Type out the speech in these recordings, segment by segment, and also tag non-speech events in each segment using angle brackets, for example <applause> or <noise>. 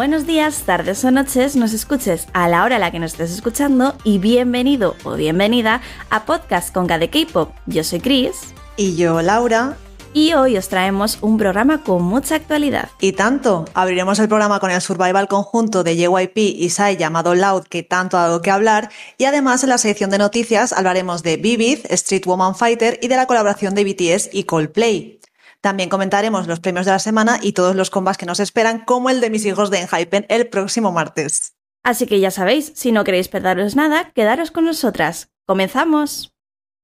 Buenos días, tardes o noches, nos escuches a la hora a la que nos estés escuchando y bienvenido o bienvenida a Podcast con de K-Pop. Yo soy Chris. Y yo, Laura. Y hoy os traemos un programa con mucha actualidad. Y tanto, abriremos el programa con el survival conjunto de JYP y Psy llamado Loud que tanto ha dado que hablar y además en la sección de noticias hablaremos de Vivid, Street Woman Fighter y de la colaboración de BTS y Coldplay. También comentaremos los premios de la semana y todos los combats que nos esperan, como el de mis hijos de Enhypen el próximo martes. Así que ya sabéis, si no queréis perderos nada, quedaros con nosotras. ¡Comenzamos!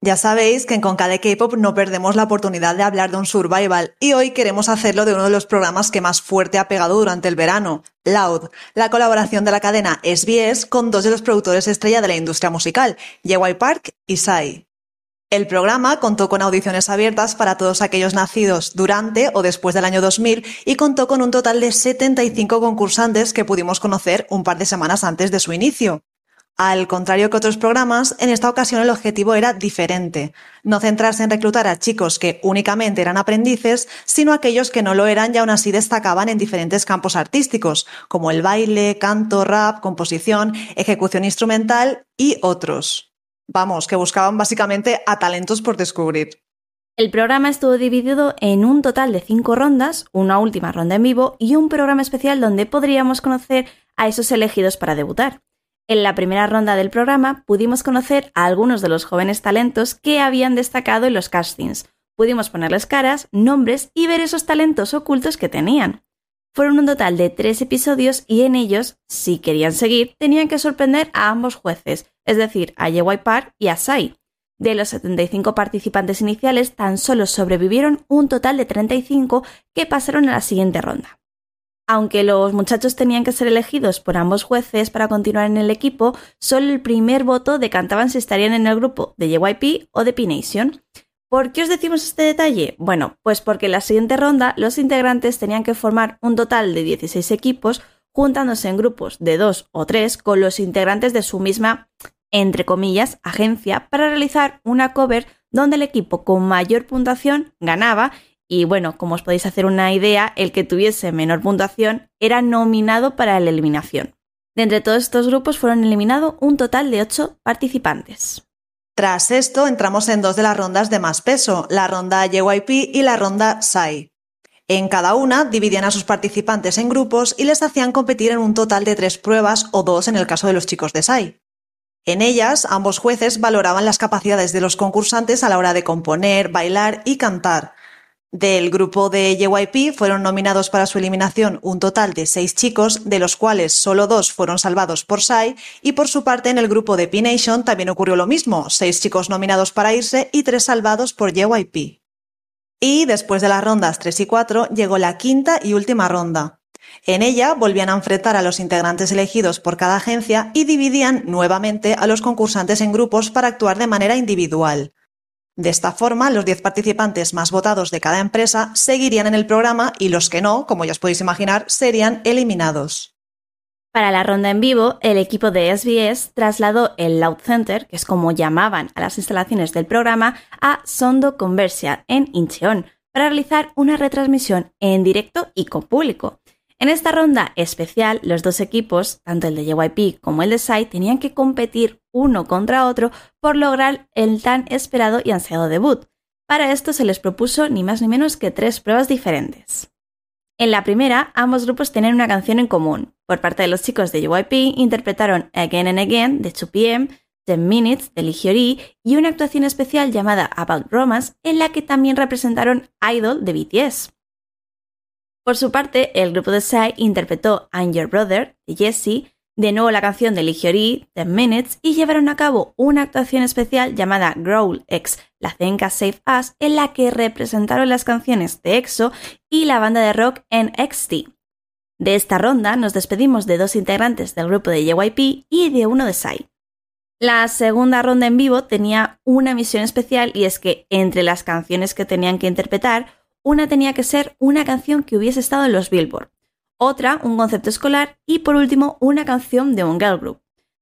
Ya sabéis que en Conca de K-Pop no perdemos la oportunidad de hablar de un survival y hoy queremos hacerlo de uno de los programas que más fuerte ha pegado durante el verano, Loud, la colaboración de la cadena SBS con dos de los productores estrella de la industria musical, JY Park y Psy. El programa contó con audiciones abiertas para todos aquellos nacidos durante o después del año 2000 y contó con un total de 75 concursantes que pudimos conocer un par de semanas antes de su inicio. Al contrario que otros programas, en esta ocasión el objetivo era diferente. No centrarse en reclutar a chicos que únicamente eran aprendices, sino aquellos que no lo eran y aún así destacaban en diferentes campos artísticos, como el baile, canto, rap, composición, ejecución instrumental y otros. Vamos, que buscaban básicamente a talentos por descubrir. El programa estuvo dividido en un total de cinco rondas, una última ronda en vivo y un programa especial donde podríamos conocer a esos elegidos para debutar. En la primera ronda del programa pudimos conocer a algunos de los jóvenes talentos que habían destacado en los castings. Pudimos ponerles caras, nombres y ver esos talentos ocultos que tenían. Fueron un total de tres episodios y en ellos, si querían seguir, tenían que sorprender a ambos jueces, es decir, a Yewai Park y a Sai. De los 75 participantes iniciales, tan solo sobrevivieron un total de 35 que pasaron a la siguiente ronda. Aunque los muchachos tenían que ser elegidos por ambos jueces para continuar en el equipo, solo el primer voto decantaban si estarían en el grupo de JYP o de P-Nation. ¿Por qué os decimos este detalle? Bueno, pues porque en la siguiente ronda los integrantes tenían que formar un total de 16 equipos juntándose en grupos de dos o tres con los integrantes de su misma, entre comillas, agencia para realizar una cover donde el equipo con mayor puntuación ganaba y bueno, como os podéis hacer una idea, el que tuviese menor puntuación era nominado para la eliminación. De entre todos estos grupos fueron eliminados un total de 8 participantes. Tras esto, entramos en dos de las rondas de más peso, la ronda JYP y la ronda SAI. En cada una dividían a sus participantes en grupos y les hacían competir en un total de tres pruebas o dos en el caso de los chicos de SAI. En ellas, ambos jueces valoraban las capacidades de los concursantes a la hora de componer, bailar y cantar, del grupo de JYP fueron nominados para su eliminación un total de seis chicos, de los cuales solo dos fueron salvados por Psy, y por su parte en el grupo de P-Nation también ocurrió lo mismo, seis chicos nominados para irse y tres salvados por JYP. Y después de las rondas 3 y 4 llegó la quinta y última ronda. En ella volvían a enfrentar a los integrantes elegidos por cada agencia y dividían nuevamente a los concursantes en grupos para actuar de manera individual. De esta forma, los 10 participantes más votados de cada empresa seguirían en el programa y los que no, como ya os podéis imaginar, serían eliminados. Para la ronda en vivo, el equipo de SBS trasladó el Loud Center, que es como llamaban a las instalaciones del programa, a Sondo Conversia, en Incheon, para realizar una retransmisión en directo y con público. En esta ronda especial, los dos equipos, tanto el de JYP como el de SAI, tenían que competir uno contra otro por lograr el tan esperado y ansiado debut. Para esto se les propuso ni más ni menos que tres pruebas diferentes. En la primera, ambos grupos tenían una canción en común. Por parte de los chicos de JYP, interpretaron Again and Again de 2PM, 10 Minutes de Lee y una actuación especial llamada About Romance en la que también representaron Idol de BTS. Por su parte, el grupo de Psy interpretó I'm Your Brother de Jessie, de nuevo la canción de Ligiori, 10 Minutes, y llevaron a cabo una actuación especial llamada Growl X La Zenka Save Us, en la que representaron las canciones de EXO y la banda de rock NXT. De esta ronda nos despedimos de dos integrantes del grupo de JYP y de uno de Psy. La segunda ronda en vivo tenía una misión especial y es que entre las canciones que tenían que interpretar una tenía que ser una canción que hubiese estado en los Billboard, otra un concepto escolar y por último una canción de un girl group.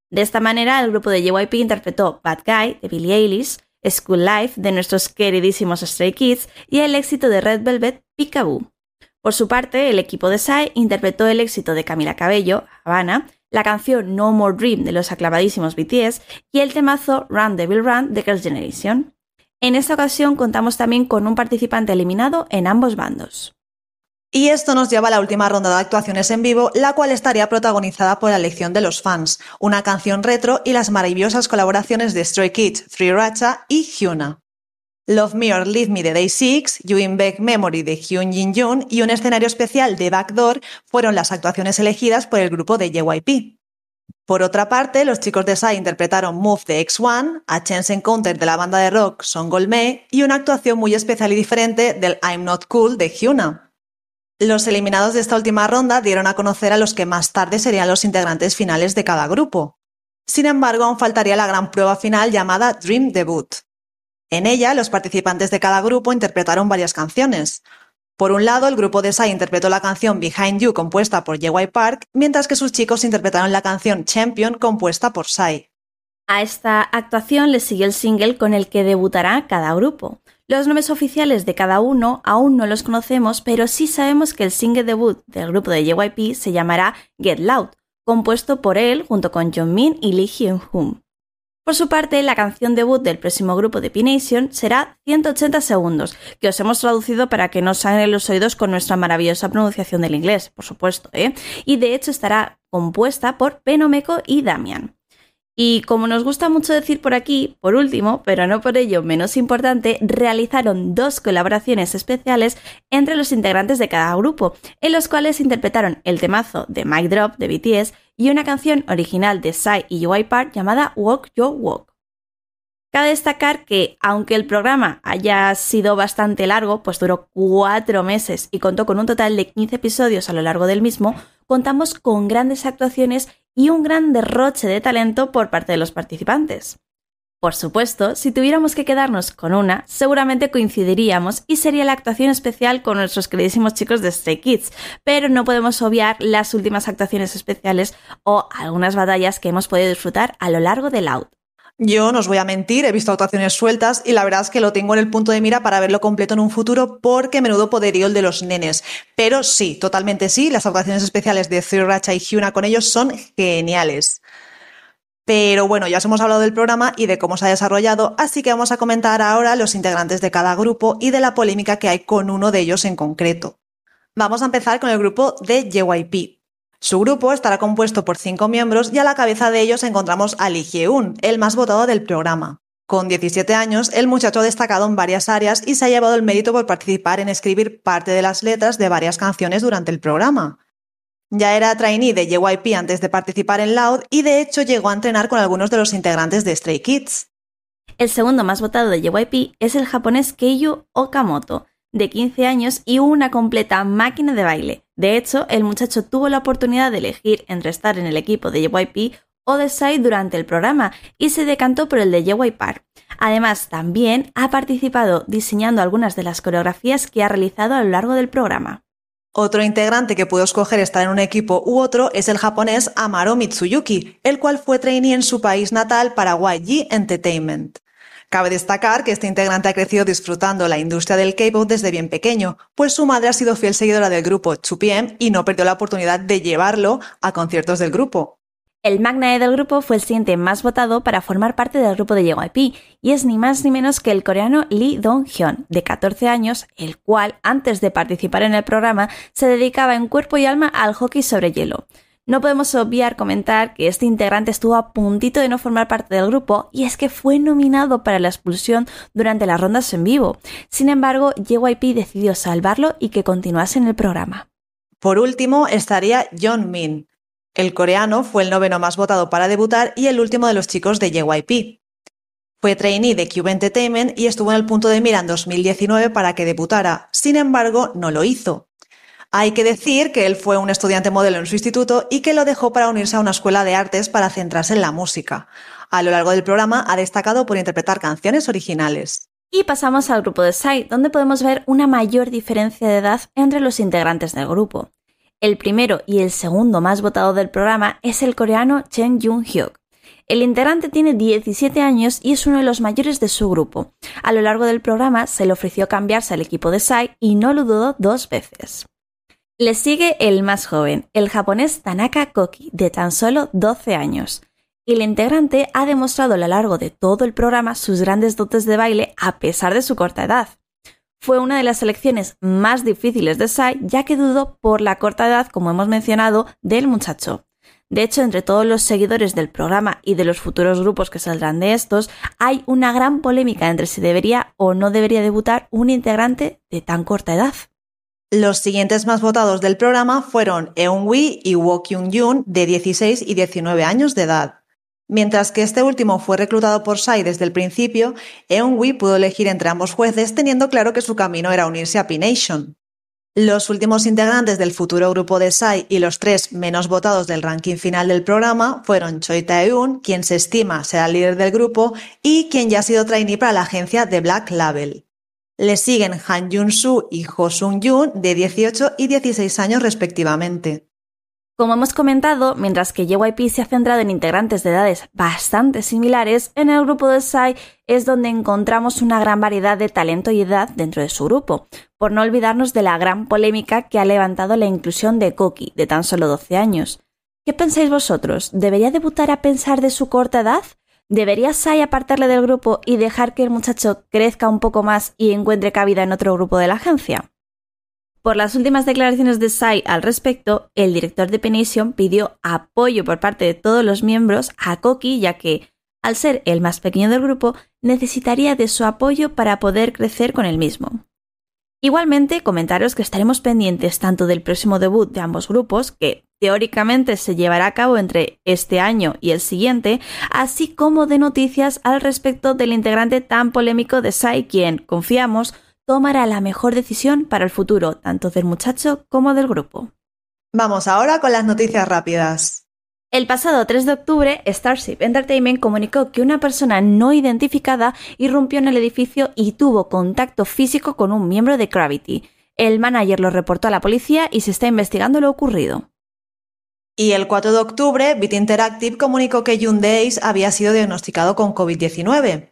De esta manera, el grupo de JYP interpretó Bad Guy de Billie Eilish, School Life de nuestros queridísimos Stray Kids y el éxito de Red Velvet Peekaboo. Por su parte, el equipo de Psy interpretó el éxito de Camila Cabello, Havana, la canción No More Dream de los aclavadísimos BTS y el temazo Run Devil Run de Girls' Generation. En esta ocasión contamos también con un participante eliminado en ambos bandos. Y esto nos lleva a la última ronda de actuaciones en vivo, la cual estaría protagonizada por la elección de los fans, una canción retro y las maravillosas colaboraciones de Stray Kids, Free Racha y Hyuna. Love Me or Leave Me de Day 6, You In Back Memory de Hyun Jin Yoon y un escenario especial de Backdoor fueron las actuaciones elegidas por el grupo de JYP. Por otra parte, los chicos de Psy interpretaron Move de X1, A Chance Encounter de la banda de rock Son Golme y una actuación muy especial y diferente del I'm Not Cool de Hyuna. Los eliminados de esta última ronda dieron a conocer a los que más tarde serían los integrantes finales de cada grupo. Sin embargo, aún faltaría la gran prueba final llamada Dream Debut. En ella, los participantes de cada grupo interpretaron varias canciones. Por un lado, el grupo de Psy interpretó la canción Behind You compuesta por JY Park, mientras que sus chicos interpretaron la canción Champion compuesta por Psy. A esta actuación le siguió el single con el que debutará cada grupo. Los nombres oficiales de cada uno aún no los conocemos, pero sí sabemos que el single debut del grupo de JYP se llamará Get Loud, compuesto por él junto con Min y Lee Hyun-hoon. Por su parte, la canción debut del próximo grupo de P-Nation será 180 segundos, que os hemos traducido para que no sangren los oídos con nuestra maravillosa pronunciación del inglés, por supuesto, ¿eh? y de hecho estará compuesta por Penomeko y Damian. Y como nos gusta mucho decir por aquí, por último, pero no por ello menos importante, realizaron dos colaboraciones especiales entre los integrantes de cada grupo, en los cuales interpretaron el temazo de Mic Drop de BTS y una canción original de Psy y Park llamada Walk Your Walk. Cabe destacar que, aunque el programa haya sido bastante largo, pues duró cuatro meses y contó con un total de 15 episodios a lo largo del mismo, contamos con grandes actuaciones y un gran derroche de talento por parte de los participantes. Por supuesto, si tuviéramos que quedarnos con una, seguramente coincidiríamos y sería la actuación especial con nuestros queridísimos chicos de Stray Kids, pero no podemos obviar las últimas actuaciones especiales o algunas batallas que hemos podido disfrutar a lo largo del out. Yo no os voy a mentir, he visto actuaciones sueltas y la verdad es que lo tengo en el punto de mira para verlo completo en un futuro porque menudo poderío el de los nenes. Pero sí, totalmente sí, las actuaciones especiales de Racha y Hyuna con ellos son geniales. Pero bueno, ya os hemos hablado del programa y de cómo se ha desarrollado, así que vamos a comentar ahora los integrantes de cada grupo y de la polémica que hay con uno de ellos en concreto. Vamos a empezar con el grupo de JYP. Su grupo estará compuesto por cinco miembros y a la cabeza de ellos encontramos a Lee Hye-un, el más votado del programa. Con 17 años, el muchacho ha destacado en varias áreas y se ha llevado el mérito por participar en escribir parte de las letras de varias canciones durante el programa. Ya era trainee de JYP antes de participar en Loud y de hecho llegó a entrenar con algunos de los integrantes de Stray Kids. El segundo más votado de JYP es el japonés Keiyu Okamoto, de 15 años y una completa máquina de baile. De hecho, el muchacho tuvo la oportunidad de elegir entre estar en el equipo de JYP o de Psy durante el programa y se decantó por el de JYP. Además, también ha participado diseñando algunas de las coreografías que ha realizado a lo largo del programa. Otro integrante que pudo escoger estar en un equipo u otro es el japonés Amaro Mitsuyuki, el cual fue trainee en su país natal para YG Entertainment. Cabe destacar que este integrante ha crecido disfrutando la industria del K-pop desde bien pequeño, pues su madre ha sido fiel seguidora del grupo 2PM y no perdió la oportunidad de llevarlo a conciertos del grupo. El magnae del grupo fue el siguiente más votado para formar parte del grupo de JYP y es ni más ni menos que el coreano Lee Dong-hyun, de 14 años, el cual, antes de participar en el programa, se dedicaba en cuerpo y alma al hockey sobre hielo. No podemos obviar comentar que este integrante estuvo a puntito de no formar parte del grupo y es que fue nominado para la expulsión durante las rondas en vivo. Sin embargo, JYP decidió salvarlo y que continuase en el programa. Por último, estaría John Min. El coreano fue el noveno más votado para debutar y el último de los chicos de JYP. Fue trainee de Cube Entertainment y estuvo en el punto de mira en 2019 para que debutara. Sin embargo, no lo hizo. Hay que decir que él fue un estudiante modelo en su instituto y que lo dejó para unirse a una escuela de artes para centrarse en la música. A lo largo del programa ha destacado por interpretar canciones originales. Y pasamos al grupo de Psy, donde podemos ver una mayor diferencia de edad entre los integrantes del grupo. El primero y el segundo más votado del programa es el coreano Chen Jung-hyuk. El integrante tiene 17 años y es uno de los mayores de su grupo. A lo largo del programa se le ofreció cambiarse al equipo de Psy y no lo dudó dos veces. Le sigue el más joven, el japonés Tanaka Koki, de tan solo 12 años. La integrante ha demostrado a lo largo de todo el programa sus grandes dotes de baile a pesar de su corta edad. Fue una de las selecciones más difíciles de Sai, ya que dudó por la corta edad, como hemos mencionado, del muchacho. De hecho, entre todos los seguidores del programa y de los futuros grupos que saldrán de estos, hay una gran polémica entre si debería o no debería debutar un integrante de tan corta edad. Los siguientes más votados del programa fueron Eun-wi y Woo Kyung-yoon, de 16 y 19 años de edad. Mientras que este último fue reclutado por Sai desde el principio, Eun-wi pudo elegir entre ambos jueces teniendo claro que su camino era unirse a P-Nation. Los últimos integrantes del futuro grupo de Sai y los tres menos votados del ranking final del programa fueron Choi Tae-eun, quien se estima será el líder del grupo y quien ya ha sido trainee para la agencia de Black Label. Le siguen Han Jun-soo y Ho Sung-yoon, de 18 y 16 años respectivamente. Como hemos comentado, mientras que JYP se ha centrado en integrantes de edades bastante similares, en el grupo de Psy es donde encontramos una gran variedad de talento y edad dentro de su grupo, por no olvidarnos de la gran polémica que ha levantado la inclusión de Koki, de tan solo 12 años. ¿Qué pensáis vosotros? ¿Debería debutar a pensar de su corta edad? ¿Debería Sai apartarle del grupo y dejar que el muchacho crezca un poco más y encuentre cabida en otro grupo de la agencia? Por las últimas declaraciones de Sai al respecto, el director de Penation pidió apoyo por parte de todos los miembros a Koki, ya que, al ser el más pequeño del grupo, necesitaría de su apoyo para poder crecer con el mismo. Igualmente, comentaros que estaremos pendientes tanto del próximo debut de ambos grupos, que teóricamente se llevará a cabo entre este año y el siguiente, así como de noticias al respecto del integrante tan polémico de Sai, quien, confiamos, tomará la mejor decisión para el futuro, tanto del muchacho como del grupo. Vamos ahora con las noticias rápidas. El pasado 3 de octubre, Starship Entertainment comunicó que una persona no identificada irrumpió en el edificio y tuvo contacto físico con un miembro de Gravity. El manager lo reportó a la policía y se está investigando lo ocurrido. Y el 4 de octubre, Bit Interactive comunicó que June Days había sido diagnosticado con COVID-19.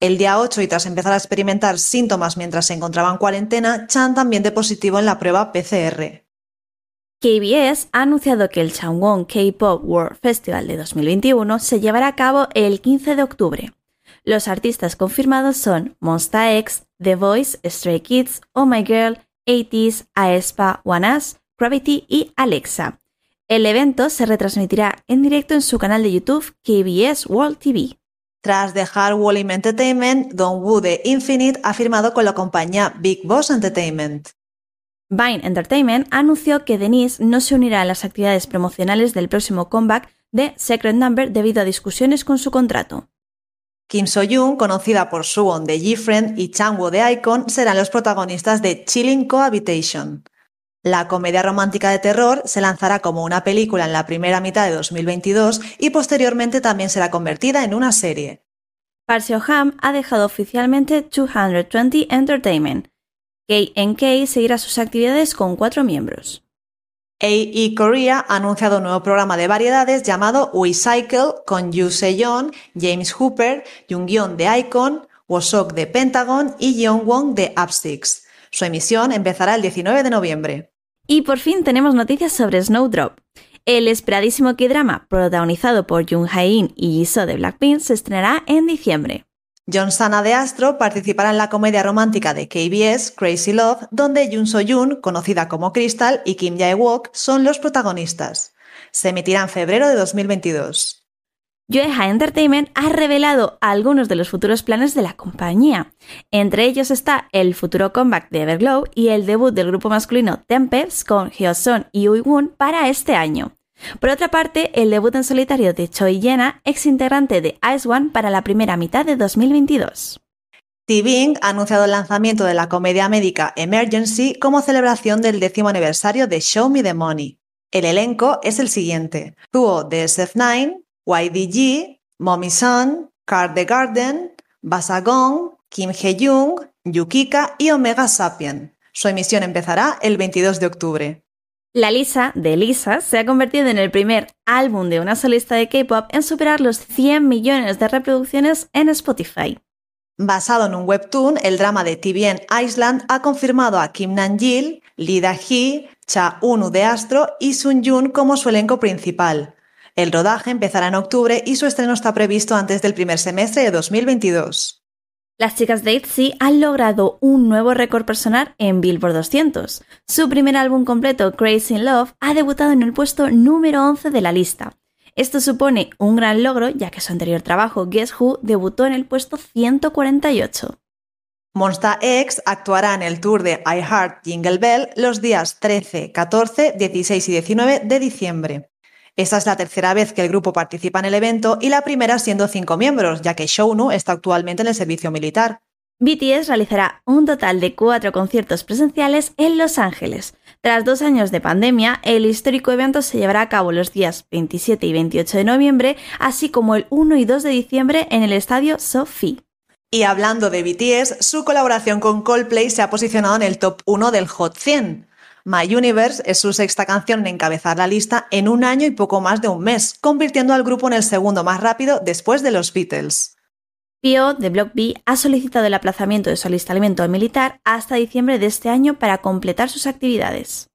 El día 8, y tras empezar a experimentar síntomas mientras se encontraba en cuarentena, Chan también de positivo en la prueba PCR. KBS ha anunciado que el Changwon K-Pop World Festival de 2021 se llevará a cabo el 15 de octubre. Los artistas confirmados son Monsta X, The Voice, Stray Kids, Oh My Girl, 80s, Aespa, One Gravity y Alexa. El evento se retransmitirá en directo en su canal de YouTube KBS World TV. Tras dejar Wallim Entertainment, Don Wu de Infinite ha firmado con la compañía Big Boss Entertainment. Vine Entertainment anunció que Denise no se unirá a las actividades promocionales del próximo comeback de Secret Number debido a discusiones con su contrato. Kim So-yoon, conocida por Suwon de G-Friend y Changwoo de Icon, serán los protagonistas de Chilling Cohabitation. La comedia romántica de terror se lanzará como una película en la primera mitad de 2022 y posteriormente también será convertida en una serie. Parseo Ham ha dejado oficialmente 220 Entertainment, KNK seguirá sus actividades con cuatro miembros. AE Korea ha anunciado un nuevo programa de variedades llamado We Cycle con Yu Se-yeon, James Hooper, Jung-yeon de Icon, Wosok de Pentagon y Yeon Wong de Upsticks. Su emisión empezará el 19 de noviembre. Y por fin tenemos noticias sobre Snowdrop. El esperadísimo K-drama, protagonizado por Jung Hae-in y Jisoo de Blackpink, se estrenará en diciembre. John Sana de Astro participará en la comedia romántica de KBS, Crazy Love, donde Jun So-yoon, conocida como Crystal, y Kim Jae-wook son los protagonistas. Se emitirá en febrero de 2022. Yoeha Entertainment ha revelado algunos de los futuros planes de la compañía. Entre ellos está el futuro comeback de Everglow y el debut del grupo masculino Tempest con Hyosun y Uiwon para este año. Por otra parte, el debut en solitario de Choi Yena, ex integrante de Ice One, para la primera mitad de 2022. T-Bing ha anunciado el lanzamiento de la comedia médica Emergency como celebración del décimo aniversario de Show Me the Money. El elenco es el siguiente: Duo de SF9, YDG, Mommy Sun, Card the Garden, Basagong, Kim Hye-jung, Yukika y Omega Sapien. Su emisión empezará el 22 de octubre. La Lisa de Lisa se ha convertido en el primer álbum de una solista de K-pop en superar los 100 millones de reproducciones en Spotify. Basado en un webtoon, el drama de TVN Island ha confirmado a Kim Nan-gil, Lee Da-hee, Cha Unu de Astro y Sun Jun como su elenco principal. El rodaje empezará en octubre y su estreno está previsto antes del primer semestre de 2022. Las chicas de ITZY han logrado un nuevo récord personal en Billboard 200. Su primer álbum completo, Crazy in Love, ha debutado en el puesto número 11 de la lista. Esto supone un gran logro, ya que su anterior trabajo, Guess Who, debutó en el puesto 148. Monsta X actuará en el tour de I Heart Jingle Bell los días 13, 14, 16 y 19 de diciembre. Esta es la tercera vez que el grupo participa en el evento y la primera siendo cinco miembros, ya que Shownu está actualmente en el servicio militar. BTS realizará un total de cuatro conciertos presenciales en Los Ángeles. Tras dos años de pandemia, el histórico evento se llevará a cabo los días 27 y 28 de noviembre, así como el 1 y 2 de diciembre en el estadio Sophie. Y hablando de BTS, su colaboración con Coldplay se ha posicionado en el top 1 del Hot 100. My Universe es su sexta canción en encabezar la lista en un año y poco más de un mes, convirtiendo al grupo en el segundo más rápido después de los Beatles. Pio de Block B ha solicitado el aplazamiento de su alistamiento militar hasta diciembre de este año para completar sus actividades.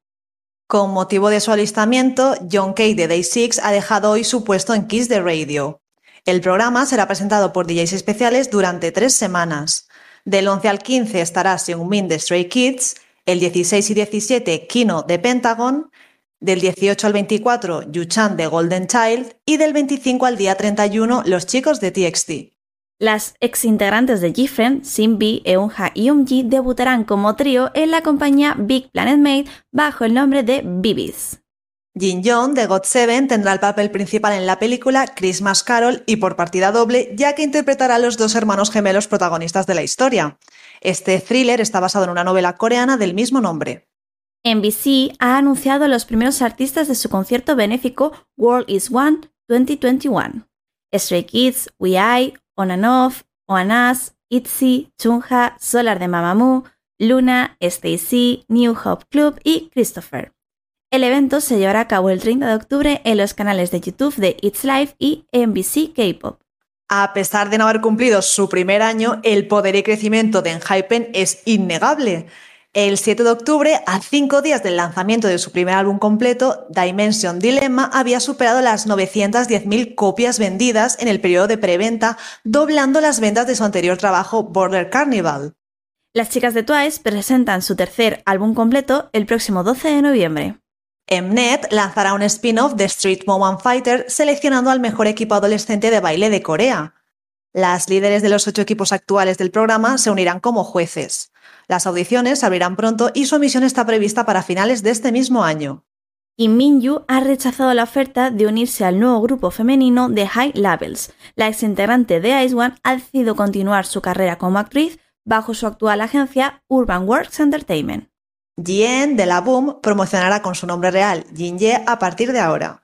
Con motivo de su alistamiento, John Kay de Day 6 ha dejado hoy su puesto en Kiss the Radio. El programa será presentado por DJs especiales durante tres semanas. Del 11 al 15 estará Seungmin de Stray Kids, el 16 y 17 Kino de Pentagon, del 18 al 24 Yuchan de Golden Child y del 25 al día 31 Los chicos de TXT. Las ex integrantes de GFriend, Simbi, Eunha y Umji debutarán como trío en la compañía Big Planet Made bajo el nombre de Bibis. Jin Young de GOT7 tendrá el papel principal en la película Christmas Carol y por partida doble, ya que interpretará a los dos hermanos gemelos protagonistas de la historia. Este thriller está basado en una novela coreana del mismo nombre. NBC ha anunciado los primeros artistas de su concierto benéfico World is One 2021. Stray Kids, We I, On and Off, On Us, ITZY, Chunha, Solar de Mamamoo, Luna, Stacy, New Hope Club y Christopher. El evento se llevará a cabo el 30 de octubre en los canales de YouTube de It's Live y NBC K-Pop. A pesar de no haber cumplido su primer año, el poder y crecimiento de Enhypen es innegable. El 7 de octubre, a cinco días del lanzamiento de su primer álbum completo, Dimension Dilemma había superado las 910.000 copias vendidas en el periodo de preventa, doblando las ventas de su anterior trabajo Border Carnival. Las chicas de Twice presentan su tercer álbum completo el próximo 12 de noviembre. Mnet lanzará un spin-off de Street Woman Fighter seleccionando al mejor equipo adolescente de baile de Corea. Las líderes de los ocho equipos actuales del programa se unirán como jueces. Las audiciones se abrirán pronto y su emisión está prevista para finales de este mismo año. Kim Min-yu ha rechazado la oferta de unirse al nuevo grupo femenino de High Levels. La exintegrante de Ice One ha decidido continuar su carrera como actriz bajo su actual agencia Urban Works Entertainment. Jien de la Boom promocionará con su nombre real Jinye a partir de ahora.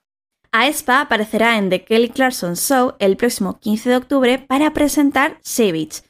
Aespa aparecerá en The Kelly Clarkson Show el próximo 15 de octubre para presentar Savage.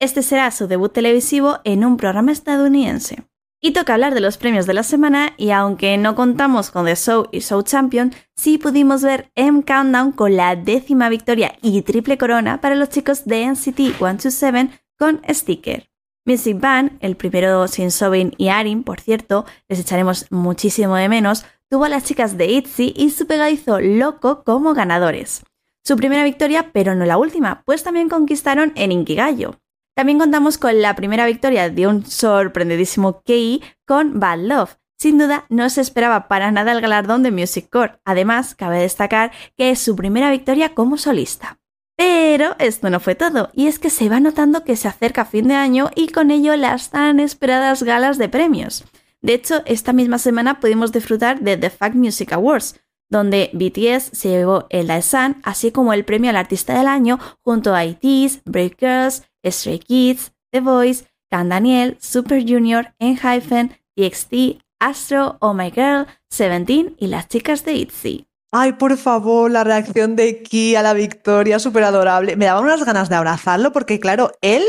Este será su debut televisivo en un programa estadounidense. Y toca hablar de los premios de la semana y aunque no contamos con The Show y Show Champion, sí pudimos ver M Countdown con la décima victoria y triple corona para los chicos de NCT 127 con Sticker. Music Band, el primero sin Sobin y Arin, por cierto, les echaremos muchísimo de menos, tuvo a las chicas de ITZY y su pegadizo Loco como ganadores. Su primera victoria, pero no la última, pues también conquistaron en Inkigayo. También contamos con la primera victoria de un sorprendidísimo Kei con Bad Love. Sin duda, no se esperaba para nada el galardón de Music Core. Además, cabe destacar que es su primera victoria como solista. Pero esto no fue todo, y es que se va notando que se acerca fin de año y con ello las tan esperadas galas de premios. De hecho, esta misma semana pudimos disfrutar de The Fact Music Awards, donde BTS se llevó el Daesan, así como el premio al artista del año, junto a IT's, Break Girls, Stray Kids, The Voice, Can Daniel, Super Junior, Enhypen, TXT, Astro, Oh My Girl, Seventeen y las chicas de ITZY. Ay, por favor, la reacción de Ki a la victoria, súper adorable. Me daban unas ganas de abrazarlo porque, claro, él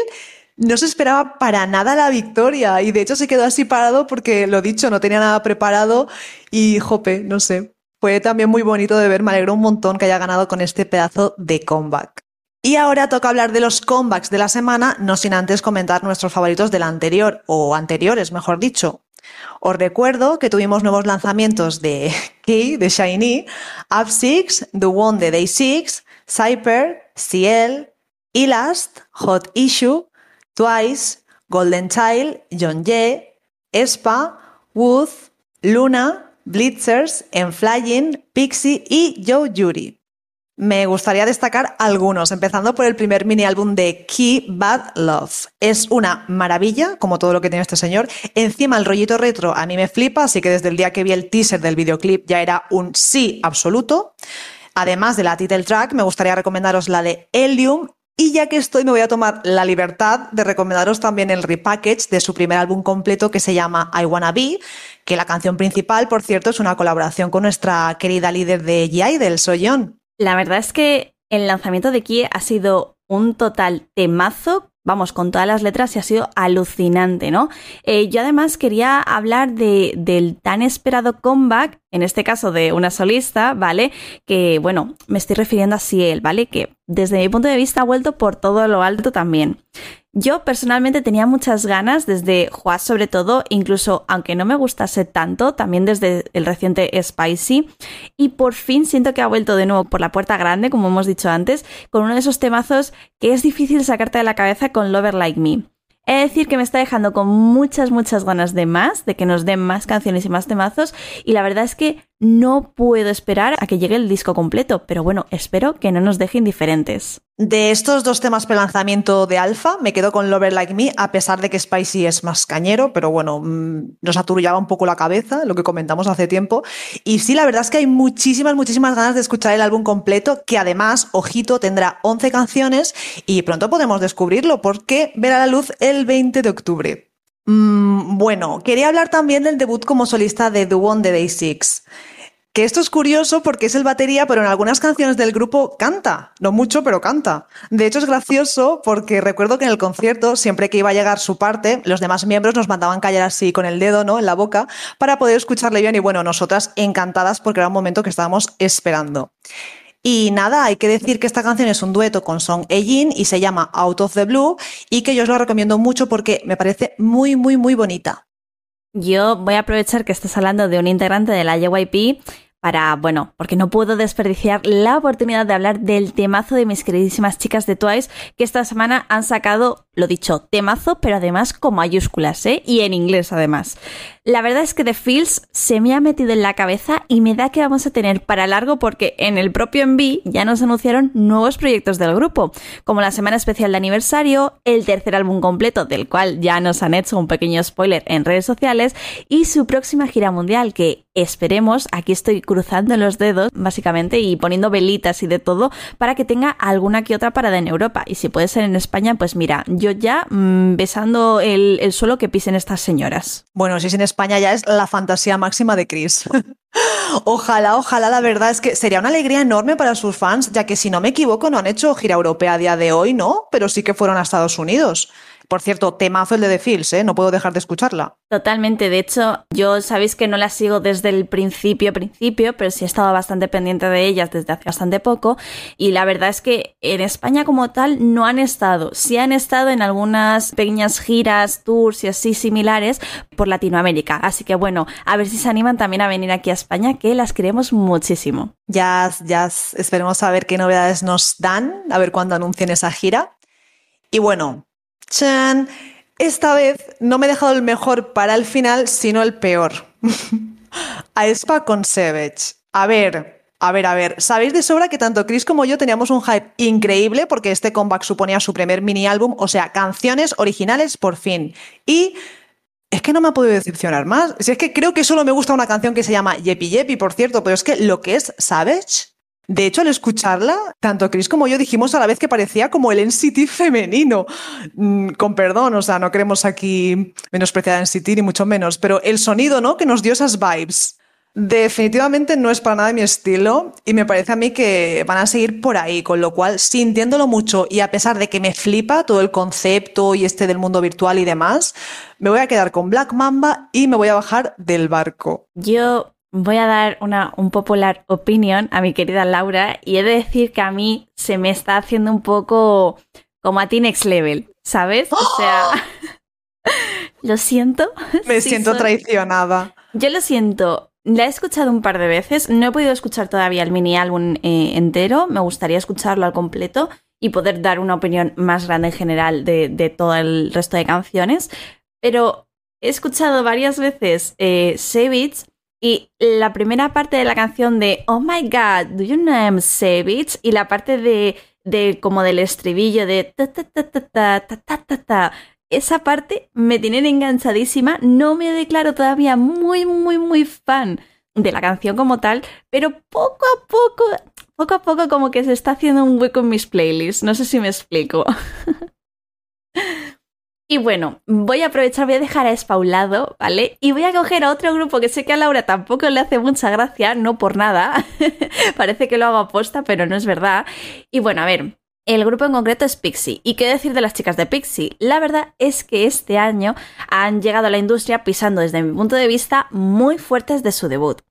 no se esperaba para nada la victoria y de hecho se quedó así parado porque, lo dicho, no tenía nada preparado y, jope, no sé. Fue también muy bonito de ver, me alegró un montón que haya ganado con este pedazo de comeback. Y ahora toca hablar de los comebacks de la semana, no sin antes comentar nuestros favoritos del anterior, o anteriores, mejor dicho. Os recuerdo que tuvimos nuevos lanzamientos de <laughs> Key, de Shiny, Up 6, The One de Day 6, Cyper, Ciel, Elast, Hot Issue, Twice, Golden Child, John Ye, Espa, Wood, Luna, Blitzers, Enflying, Pixie y Joe Yuri. Me gustaría destacar algunos, empezando por el primer mini álbum de Key Bad Love. Es una maravilla, como todo lo que tiene este señor. Encima el rollito retro a mí me flipa, así que desde el día que vi el teaser del videoclip ya era un sí absoluto. Además de la title track, me gustaría recomendaros la de Helium. Y ya que estoy, me voy a tomar la libertad de recomendaros también el repackage de su primer álbum completo que se llama I Wanna Be, que la canción principal, por cierto, es una colaboración con nuestra querida líder de G.I. del Soyeon. La verdad es que el lanzamiento de Kie ha sido un total temazo vamos, con todas las letras y ha sido alucinante, ¿no? Eh, yo además quería hablar de, del tan esperado comeback, en este caso de una solista, ¿vale? Que, bueno, me estoy refiriendo a Ciel, ¿vale? Que desde mi punto de vista ha vuelto por todo lo alto también. Yo personalmente tenía muchas ganas desde Juaz sobre todo, incluso aunque no me gustase tanto, también desde el reciente Spicy. Y por fin siento que ha vuelto de nuevo por la puerta grande, como hemos dicho antes, con uno de esos temazos que es difícil sacarte de la cabeza con Lover Like Me. He de decir que me está dejando con muchas, muchas ganas de más, de que nos den más canciones y más temazos, y la verdad es que no puedo esperar a que llegue el disco completo, pero bueno, espero que no nos deje indiferentes. De estos dos temas pre-lanzamiento de Alpha, me quedo con Lover Like Me, a pesar de que Spicy es más cañero, pero bueno, mm, nos aturullaba un poco la cabeza, lo que comentamos hace tiempo. Y sí, la verdad es que hay muchísimas, muchísimas ganas de escuchar el álbum completo, que además, ojito, tendrá 11 canciones y pronto podemos descubrirlo, porque verá la luz el 20 de octubre. Mm, bueno, quería hablar también del debut como solista de The de Day Six. Que esto es curioso porque es el batería, pero en algunas canciones del grupo canta. No mucho, pero canta. De hecho, es gracioso porque recuerdo que en el concierto, siempre que iba a llegar su parte, los demás miembros nos mandaban callar así con el dedo, ¿no? En la boca, para poder escucharle bien. Y bueno, nosotras encantadas porque era un momento que estábamos esperando. Y nada, hay que decir que esta canción es un dueto con Song Ejin y se llama Out of the Blue y que yo os lo recomiendo mucho porque me parece muy, muy, muy bonita. Yo voy a aprovechar que estás hablando de un integrante de la JYP para, bueno, porque no puedo desperdiciar la oportunidad de hablar del temazo de mis queridísimas chicas de Twice, que esta semana han sacado, lo dicho, temazo, pero además con mayúsculas, ¿eh? Y en inglés además. La verdad es que The Feels se me ha metido en la cabeza y me da que vamos a tener para largo porque en el propio Envy ya nos anunciaron nuevos proyectos del grupo, como la semana especial de aniversario, el tercer álbum completo del cual ya nos han hecho un pequeño spoiler en redes sociales y su próxima gira mundial que esperemos, aquí estoy cruzando los dedos básicamente y poniendo velitas y de todo para que tenga alguna que otra parada en Europa. Y si puede ser en España, pues mira, yo ya mmm, besando el, el, suelo que pisen estas señoras. Bueno, si es en España ya es la fantasía máxima de Chris. <laughs> ojalá, ojalá, la verdad es que sería una alegría enorme para sus fans, ya que si no me equivoco no han hecho gira europea a día de hoy, ¿no? Pero sí que fueron a Estados Unidos. Por cierto, temazo el de The Fields, ¿eh? No puedo dejar de escucharla. Totalmente. De hecho, yo sabéis que no la sigo desde el principio, principio, pero sí he estado bastante pendiente de ellas desde hace bastante poco. Y la verdad es que en España como tal no han estado. Sí han estado en algunas pequeñas giras, tours y así similares por Latinoamérica. Así que bueno, a ver si se animan también a venir aquí a España, que las queremos muchísimo. Ya, ya esperemos a ver qué novedades nos dan, a ver cuándo anuncien esa gira. Y bueno, Chan, esta vez no me he dejado el mejor para el final, sino el peor. <laughs> a Espa con Savage. A ver, a ver, a ver. Sabéis de sobra que tanto Chris como yo teníamos un hype increíble porque este comeback suponía su primer mini álbum, o sea, canciones originales por fin. Y es que no me ha podido decepcionar más. Si es que creo que solo me gusta una canción que se llama Yepi Yepi, por cierto, pero es que lo que es Savage de hecho, al escucharla, tanto Chris como yo dijimos a la vez que parecía como el NCT femenino. Mm, con perdón, o sea, no queremos aquí menospreciar a NCT ni mucho menos, pero el sonido, ¿no? Que nos dio esas vibes. Definitivamente no es para nada mi estilo y me parece a mí que van a seguir por ahí, con lo cual, sintiéndolo mucho y a pesar de que me flipa todo el concepto y este del mundo virtual y demás, me voy a quedar con Black Mamba y me voy a bajar del barco. Yo voy a dar una un popular opinion a mi querida Laura y he de decir que a mí se me está haciendo un poco como a ti next level, ¿sabes? O sea, <laughs> lo siento. Me siento traicionada. Yo lo siento. La he escuchado un par de veces, no he podido escuchar todavía el mini álbum eh, entero, me gustaría escucharlo al completo y poder dar una opinión más grande en general de, todo el resto de canciones, pero he escuchado varias veces eh, Savage y la primera parte de la canción de Oh my god, do you know Savage? Y la parte de, de como del estribillo de ta ta ta ta ta ta ta ta ta esa parte me tiene enganchadísima. No me declaro todavía muy, muy, muy fan de la canción como tal, pero poco a poco, poco a poco como que se está haciendo un hueco en mis playlists. No sé si me explico. <laughs> y bueno, voy a aprovechar, voy a dejar a Espaulado, ¿vale? Y voy a coger a otro grupo que sé que a Laura tampoco le hace mucha gracia, no por nada. <laughs> Parece que lo hago aposta, pero no es verdad. Y bueno, a ver, el grupo en concreto es Pixie. ¿Y qué decir de las chicas de Pixie? La verdad es que este año han llegado a la industria pisando desde mi punto de vista muy fuertes de su debut.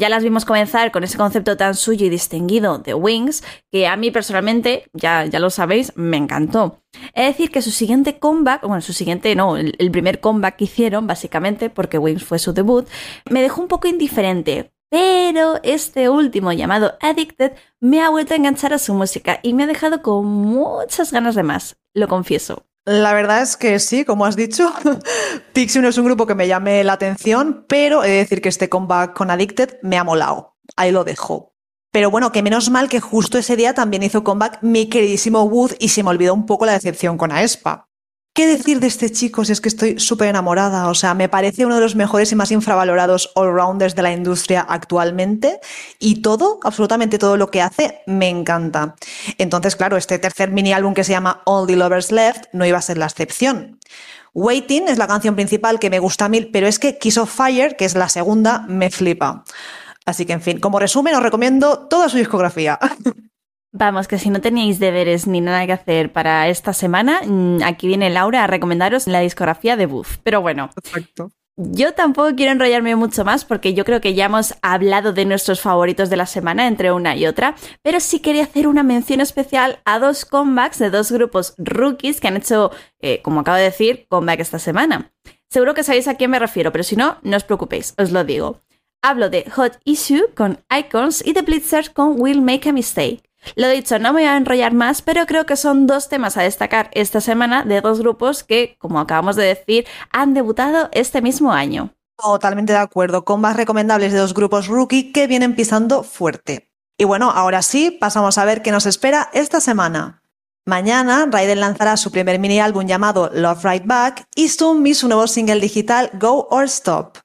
Ya las vimos comenzar con ese concepto tan suyo y distinguido de Wings, que a mí personalmente, ya, ya lo sabéis, me encantó. Es decir, que su siguiente comeback, bueno, su siguiente no, el, el primer comeback que hicieron, básicamente, porque Wings fue su debut, me dejó un poco indiferente, pero este último, llamado Addicted, me ha vuelto a enganchar a su música y me ha dejado con muchas ganas de más, lo confieso. La verdad es que sí, como has dicho, <laughs> Pixie no es un grupo que me llame la atención, pero he de decir que este comeback con Addicted me ha molado. Ahí lo dejo. Pero bueno, que menos mal que justo ese día también hizo comeback mi queridísimo Wood y se me olvidó un poco la decepción con Aespa. ¿Qué decir de este chico si es que estoy súper enamorada? O sea, me parece uno de los mejores y más infravalorados all-rounders de la industria actualmente y todo, absolutamente todo lo que hace, me encanta. Entonces, claro, este tercer mini álbum que se llama All the Lovers Left no iba a ser la excepción. Waiting es la canción principal que me gusta a mil, pero es que Kiss of Fire, que es la segunda, me flipa. Así que, en fin, como resumen, os recomiendo toda su discografía. <laughs> Vamos, que si no teníais deberes ni nada que hacer para esta semana, mm, aquí viene Laura a recomendaros la discografía de Booth. Pero bueno. Exacto. Yo tampoco quiero enrollarme mucho más porque yo creo que ya hemos hablado de nuestros favoritos de la semana entre una y otra, pero sí quería hacer una mención especial a dos comebacks de dos grupos rookies que han hecho, eh, como acabo de decir, comeback esta semana. Seguro que sabéis a quién me refiero, pero si no, no os preocupéis, os lo digo. Hablo de Hot Issue con Icons y de Blitzers con Will Make a Mistake. Lo dicho, no me voy a enrollar más, pero creo que son dos temas a destacar esta semana de dos grupos que, como acabamos de decir, han debutado este mismo año. Totalmente de acuerdo, con más recomendables de dos grupos rookie que vienen pisando fuerte. Y bueno, ahora sí, pasamos a ver qué nos espera esta semana. Mañana, Raiden lanzará su primer mini álbum llamado Love Right Back y Zoom su nuevo single digital Go or Stop.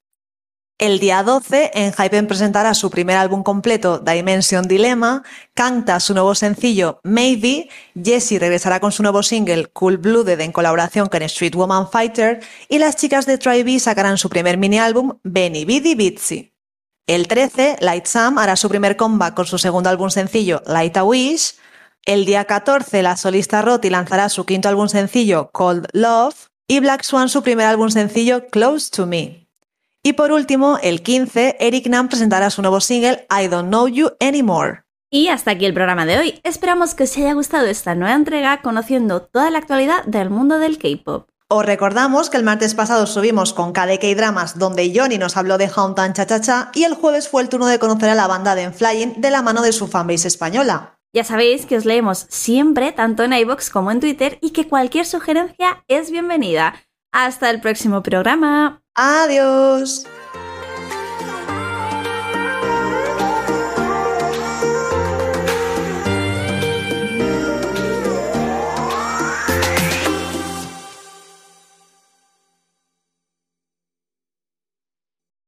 El día 12, Enhypen presentará su primer álbum completo, Dimension Dilemma, canta su nuevo sencillo, Maybe, Jessie regresará con su nuevo single, Cool Blooded, en colaboración con Street Woman Fighter, y las chicas de Try B sacarán su primer mini álbum, Benny Bidi Bitsy. El 13, Light Sam hará su primer comeback con su segundo álbum sencillo, Light a Wish. El día 14, la solista Roti lanzará su quinto álbum sencillo, Cold Love, y Black Swan su primer álbum sencillo, Close to Me. Y por último, el 15, Eric Nam presentará su nuevo single I Don't Know You Anymore. Y hasta aquí el programa de hoy. Esperamos que os haya gustado esta nueva entrega conociendo toda la actualidad del mundo del K-pop. Os recordamos que el martes pasado subimos con KDK Dramas, donde Johnny nos habló de Hometown Cha Cha Cha, y el jueves fue el turno de conocer a la banda de Flying de la mano de su fanbase española. Ya sabéis que os leemos siempre, tanto en iBox como en Twitter, y que cualquier sugerencia es bienvenida. Hasta el próximo programa. Adiós.